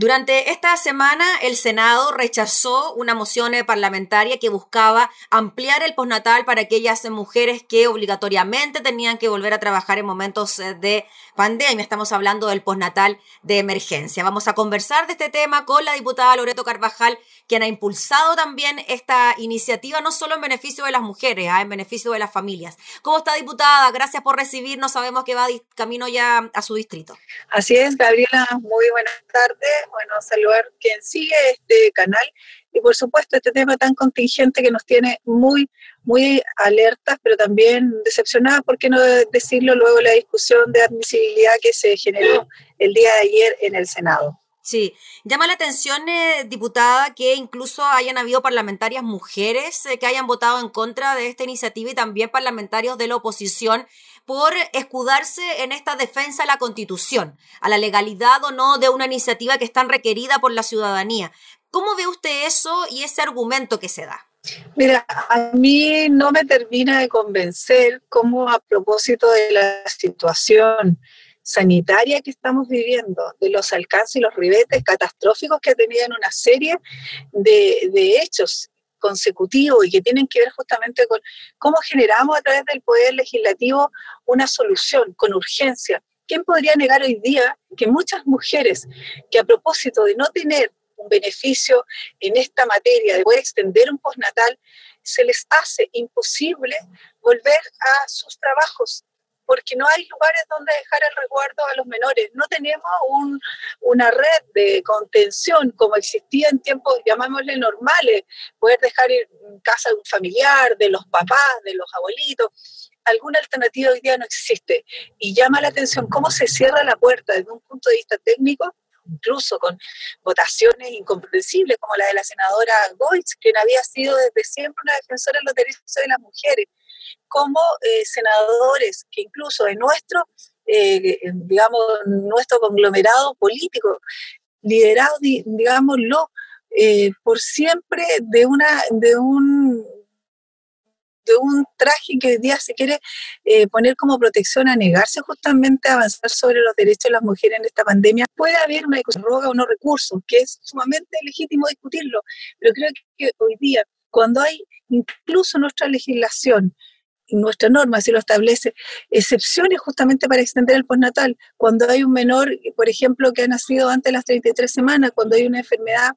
Durante esta semana, el Senado rechazó una moción parlamentaria que buscaba ampliar el postnatal para aquellas mujeres que obligatoriamente tenían que volver a trabajar en momentos eh, de pandemia. Estamos hablando del postnatal de emergencia. Vamos a conversar de este tema con la diputada Loreto Carvajal, quien ha impulsado también esta iniciativa, no solo en beneficio de las mujeres, ah, en beneficio de las familias. ¿Cómo está, diputada? Gracias por recibirnos. Sabemos que va camino ya a su distrito. Así es, Gabriela. Muy buenas tardes bueno, saludar quien sigue este canal y por supuesto este tema tan contingente que nos tiene muy, muy alertas, pero también decepcionadas, ¿por qué no decirlo luego la discusión de admisibilidad que se generó el día de ayer en el Senado? Sí, llama la atención, eh, diputada, que incluso hayan habido parlamentarias mujeres eh, que hayan votado en contra de esta iniciativa y también parlamentarios de la oposición por escudarse en esta defensa de la Constitución, a la legalidad o no de una iniciativa que es tan requerida por la ciudadanía. ¿Cómo ve usted eso y ese argumento que se da? Mira, a mí no me termina de convencer cómo a propósito de la situación sanitaria que estamos viviendo, de los alcances y los ribetes catastróficos que tenían una serie de, de hechos consecutivos y que tienen que ver justamente con cómo generamos a través del Poder Legislativo una solución con urgencia. ¿Quién podría negar hoy día que muchas mujeres que a propósito de no tener un beneficio en esta materia, de poder extender un postnatal, se les hace imposible volver a sus trabajos porque no hay lugares donde dejar el resguardo a los menores. No tenemos una red de contención como existía en tiempos, llamámosle normales, poder dejar en casa de un familiar, de los papás, de los abuelitos. Alguna alternativa hoy día no existe. Y llama la atención cómo se cierra la puerta desde un punto de vista técnico incluso con votaciones incomprensibles como la de la senadora Goitz, quien había sido desde siempre una defensora de los derechos de las mujeres como eh, senadores que incluso en nuestro, eh, digamos, nuestro conglomerado político, liderado, digámoslo, eh, por siempre de una, de un de un traje que hoy día se quiere poner como protección a negarse justamente a avanzar sobre los derechos de las mujeres en esta pandemia, puede haber una roga o no recursos, que es sumamente legítimo discutirlo, pero creo que hoy día, cuando hay incluso nuestra legislación, nuestra norma si lo establece, excepciones justamente para extender el postnatal. Cuando hay un menor, por ejemplo, que ha nacido antes de las 33 semanas, cuando hay una enfermedad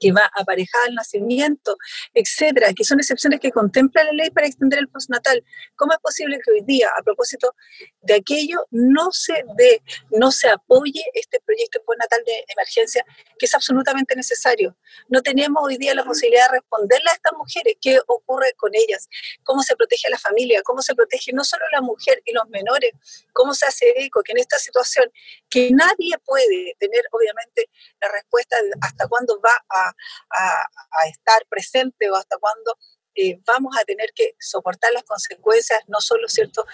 que va aparejada al nacimiento, etcétera, que son excepciones que contempla la ley para extender el postnatal. ¿Cómo es posible que hoy día, a propósito de aquello, no se dé, no se apoye este proyecto postnatal de emergencia que es absolutamente necesario? No tenemos hoy día la posibilidad de responderle a estas mujeres qué ocurre con ellas, cómo se protege a la familia, cómo se protege no solo la mujer y los menores, cómo se hace eco que en esta situación que nadie puede tener obviamente la respuesta de hasta cuándo va a a, estar presente o hasta cuándo eh, vamos a tener que soportar las consecuencias, no solo, ¿cierto?,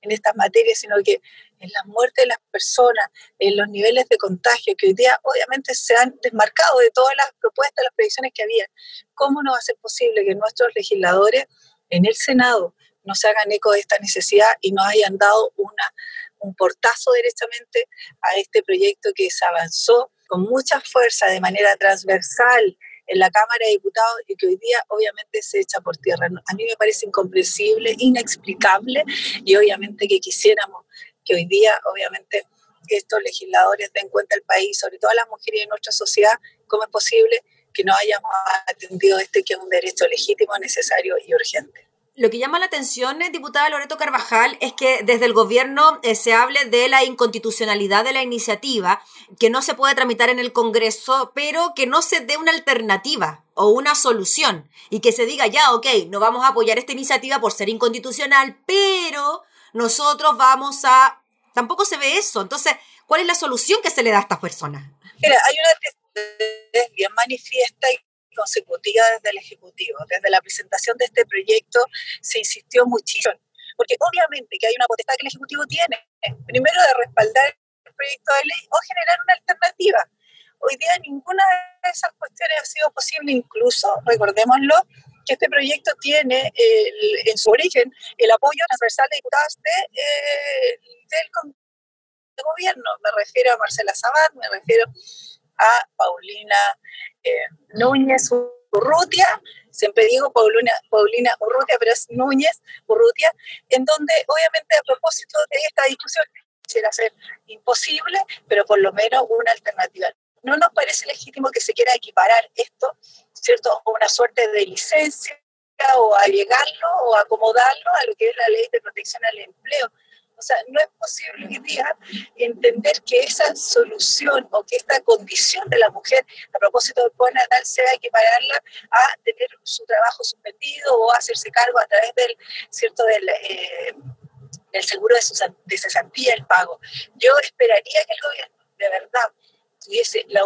en estas materias, sino que en la muerte de las personas, en los niveles de contagio que hoy día obviamente se han desmarcado de todas las propuestas, las previsiones que había. ¿Cómo no va a ser posible que nuestros legisladores en el Senado no se hagan eco de esta necesidad y nos hayan dado una, un portazo directamente a este proyecto que se avanzó con mucha fuerza, de manera transversal, en la Cámara de Diputados y que hoy día obviamente se echa por tierra. A mí me parece incomprensible, inexplicable y obviamente que quisiéramos que hoy día obviamente estos legisladores den cuenta al país, sobre todo a las mujeres de nuestra sociedad, cómo es posible que no hayamos atendido este que es un derecho legítimo, necesario y urgente. Lo que llama la atención, eh, diputada Loreto Carvajal, es que desde el gobierno eh, se hable de la inconstitucionalidad de la iniciativa, que no se puede tramitar en el Congreso, pero que no se dé una alternativa o una solución y que se diga ya, ok, no vamos a apoyar esta iniciativa por ser inconstitucional, pero nosotros vamos a... Tampoco se ve eso. Entonces, ¿cuál es la solución que se le da a estas personas? Mira, hay una bien manifiesta y consecutiva desde el Ejecutivo. Desde la presentación de este proyecto se insistió muchísimo, porque obviamente que hay una potestad que el Ejecutivo tiene, primero de respaldar el proyecto de ley o generar una alternativa. Hoy día ninguna de esas cuestiones ha sido posible, incluso, recordémoslo, que este proyecto tiene en su origen el apoyo transversal de diputados de, eh, del gobierno. Me refiero a Marcela Sabat, me refiero a Paulina Núñez Urrutia, siempre digo Paulina, Paulina Urrutia, pero es Núñez Urrutia, en donde obviamente a propósito de esta discusión quisiera ser imposible, pero por lo menos una alternativa. No nos parece legítimo que se quiera equiparar esto, ¿cierto?, a una suerte de licencia o a o acomodarlo a lo que es la ley de protección al empleo. O sea, no es posible hoy día entender que esa solución o que esta condición de la mujer a propósito del poder natal sea equipararla a tener su trabajo suspendido o hacerse cargo a través del, ¿cierto? del, eh, seguro de, su, de cesantía, el pago. Yo esperaría que el gobierno, de verdad, tuviese la,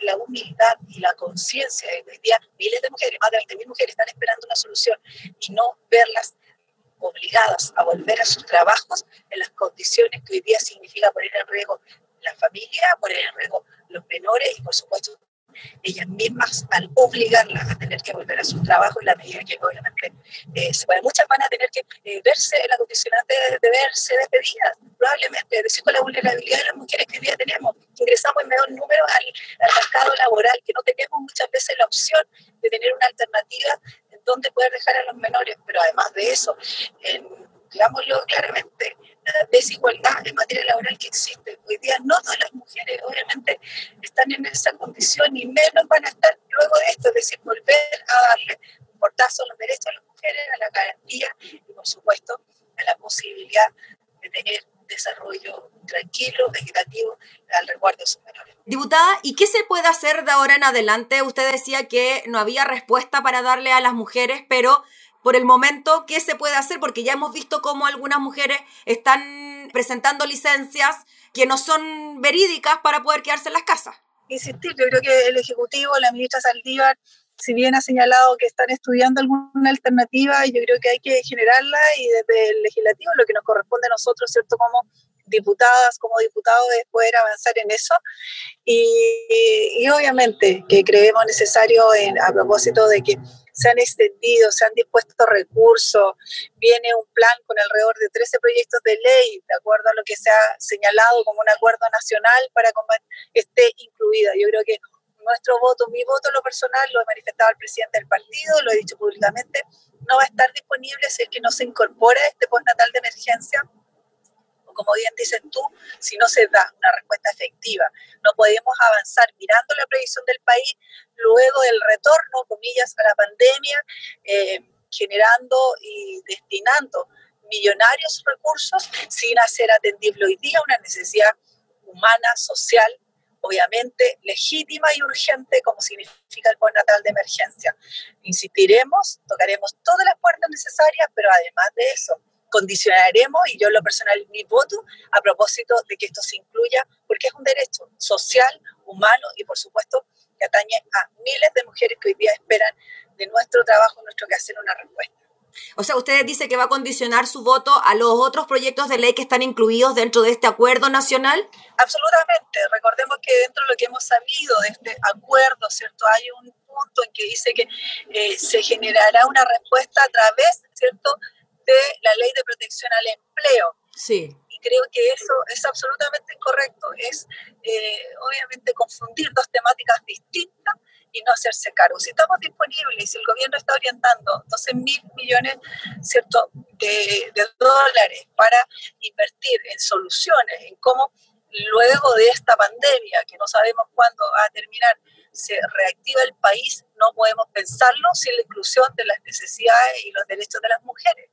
la humildad y la conciencia de que hoy día miles de mujeres, más de 20.000 mujeres, están esperando una solución y no verlas obligadas a volver a sus trabajos en las condiciones que hoy día significa poner en riesgo la familia, poner en riesgo los menores y por supuesto ellas mismas al obligarlas a tener que volver a su trabajo en la medida que obviamente eh, se puede. Muchas van a tener que eh, verse en la condición de, de, verse despedidas, probablemente, decir, con la vulnerabilidad de las mujeres que hoy día tenemos. Ingresamos en menor número al, al mercado laboral, que no tenemos muchas veces la opción de tener una alternativa en donde poder dejar a los menores, pero además de eso, en, digámoslo claramente, la desigualdad en materia laboral que existe. Hoy día no todas las mujeres obviamente están en esa condición y menos van a estar luego de esto, es decir, volver a darle un portazo a los derechos de las mujeres, a la garantía y por supuesto a la posibilidad de tener desarrollo tranquilo, equitativo al resguardo de sus menores. Diputada, ¿y qué se puede hacer de ahora en adelante? Usted decía que no había respuesta para darle a las mujeres, pero por el momento, ¿qué se puede hacer? Porque ya hemos visto cómo algunas mujeres están presentando licencias que no son verídicas para poder quedarse en las casas. Insistir, yo creo que el Ejecutivo, la ministra Saldívar, si bien ha señalado que están estudiando alguna alternativa, yo creo que hay que generarla y desde el legislativo lo que nos corresponde a nosotros, ¿cierto? Como diputadas, como diputados, es poder avanzar en eso. Y, y obviamente que creemos necesario a propósito de que se han extendido, se han dispuesto recursos, viene un plan con alrededor de 13 proyectos de ley, de acuerdo a lo que se ha señalado como un acuerdo nacional para que esté incluida. Yo creo que nuestro voto, mi voto en lo personal, lo he manifestado al presidente del partido, lo he dicho públicamente, no va a estar disponible si es que no se incorpora este postnatal de emergencia como bien dices tú, si no se da una respuesta efectiva. No podemos avanzar mirando la previsión del país luego del retorno, comillas, a la pandemia, eh, generando y destinando millonarios recursos sin hacer atendible hoy día una necesidad humana, social, obviamente legítima y urgente como significa el natal de emergencia. Insistiremos, tocaremos todas las puertas necesarias, pero además de eso, condicionaremos, y yo en lo personal mi voto, a propósito de que esto se incluya, porque es un derecho social, humano y por supuesto que atañe a miles de mujeres que hoy día esperan de nuestro trabajo, nuestro quehacer, una respuesta. O sea, usted dice que va a condicionar su voto a los otros proyectos de ley que están incluidos dentro de este acuerdo nacional. Absolutamente. Recordemos que dentro de lo que hemos sabido de este acuerdo, ¿cierto? Hay un punto en que dice que eh, se generará una respuesta a través, ¿cierto?, de la ley de protección al empleo. Sí. Y creo que eso es absolutamente incorrecto. Es eh, obviamente confundir dos temáticas distintas y no hacerse cargo. Si estamos disponibles, si el gobierno está orientando 12 mil millones ¿cierto? De, de dólares para invertir en soluciones, en cómo luego de esta pandemia, que no sabemos cuándo va a terminar, se reactiva el país, no podemos pensarlo sin la inclusión de las necesidades y los derechos de las mujeres,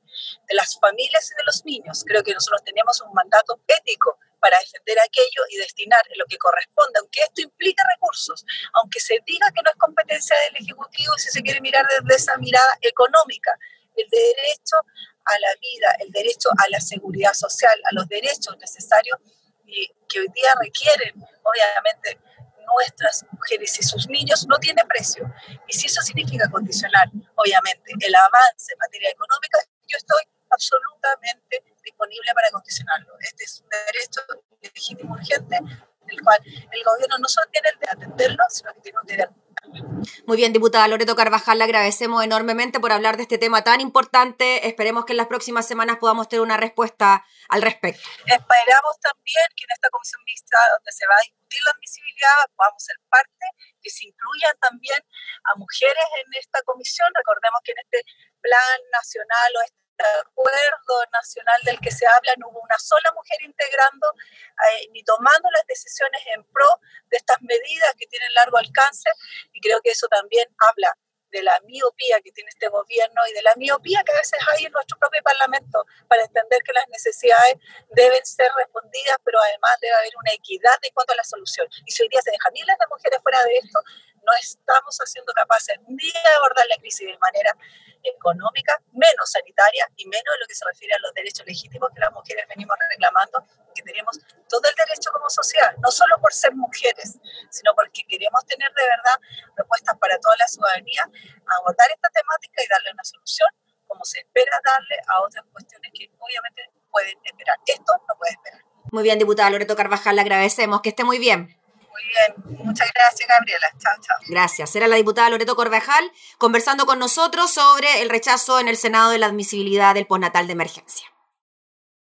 de las familias y de los niños. Creo que nosotros tenemos un mandato ético para defender aquello y destinar lo que corresponde, aunque esto implique recursos, aunque se diga que no es competencia del Ejecutivo si se quiere mirar desde esa mirada económica, el derecho a la vida, el derecho a la seguridad social, a los derechos necesarios y que hoy día requieren, obviamente, nuestras mujeres y sus niños no tiene precio. Y si eso significa condicionar, obviamente, el avance en materia económica, yo estoy absolutamente disponible para condicionarlo. Este es un derecho legítimo urgente, el cual el gobierno no solo tiene el de atenderlo, sino que tiene un deber muy bien, diputada Loreto Carvajal, le agradecemos enormemente por hablar de este tema tan importante. Esperemos que en las próximas semanas podamos tener una respuesta al respecto. Esperamos también que en esta comisión mixta, donde se va a discutir la admisibilidad, podamos ser parte, que se incluyan también a mujeres en esta comisión. Recordemos que en este plan nacional o este acuerdo nacional del que se habla no hubo una sola mujer integrando eh, ni tomando las decisiones en pro de estas medidas que tienen largo alcance y creo que eso también habla de la miopía que tiene este gobierno y de la miopía que a veces hay en nuestro propio Parlamento para entender que las necesidades deben ser respondidas, pero además debe haber una equidad en cuanto a la solución. Y si hoy día se dejan miles de mujeres fuera de esto, no estamos siendo capaces ni de abordar la crisis de manera económica, menos sanitaria y menos en lo que se refiere a los derechos legítimos que las mujeres venimos reclamando, que tenemos todo el derecho como sociedad, no solo por ser mujeres, sino porque queremos tener de verdad propuestas para toda la ciudadanía, abordar esta temática y darle una solución como se espera darle a otras cuestiones que obviamente pueden esperar. Esto no puede esperar. Muy bien, diputada Loreto Carvajal, le agradecemos. Que esté muy bien. Muy bien, muchas gracias Gabriela. Chao, chao. Gracias. Era la diputada Loreto Corvejal conversando con nosotros sobre el rechazo en el Senado de la admisibilidad del postnatal de emergencia.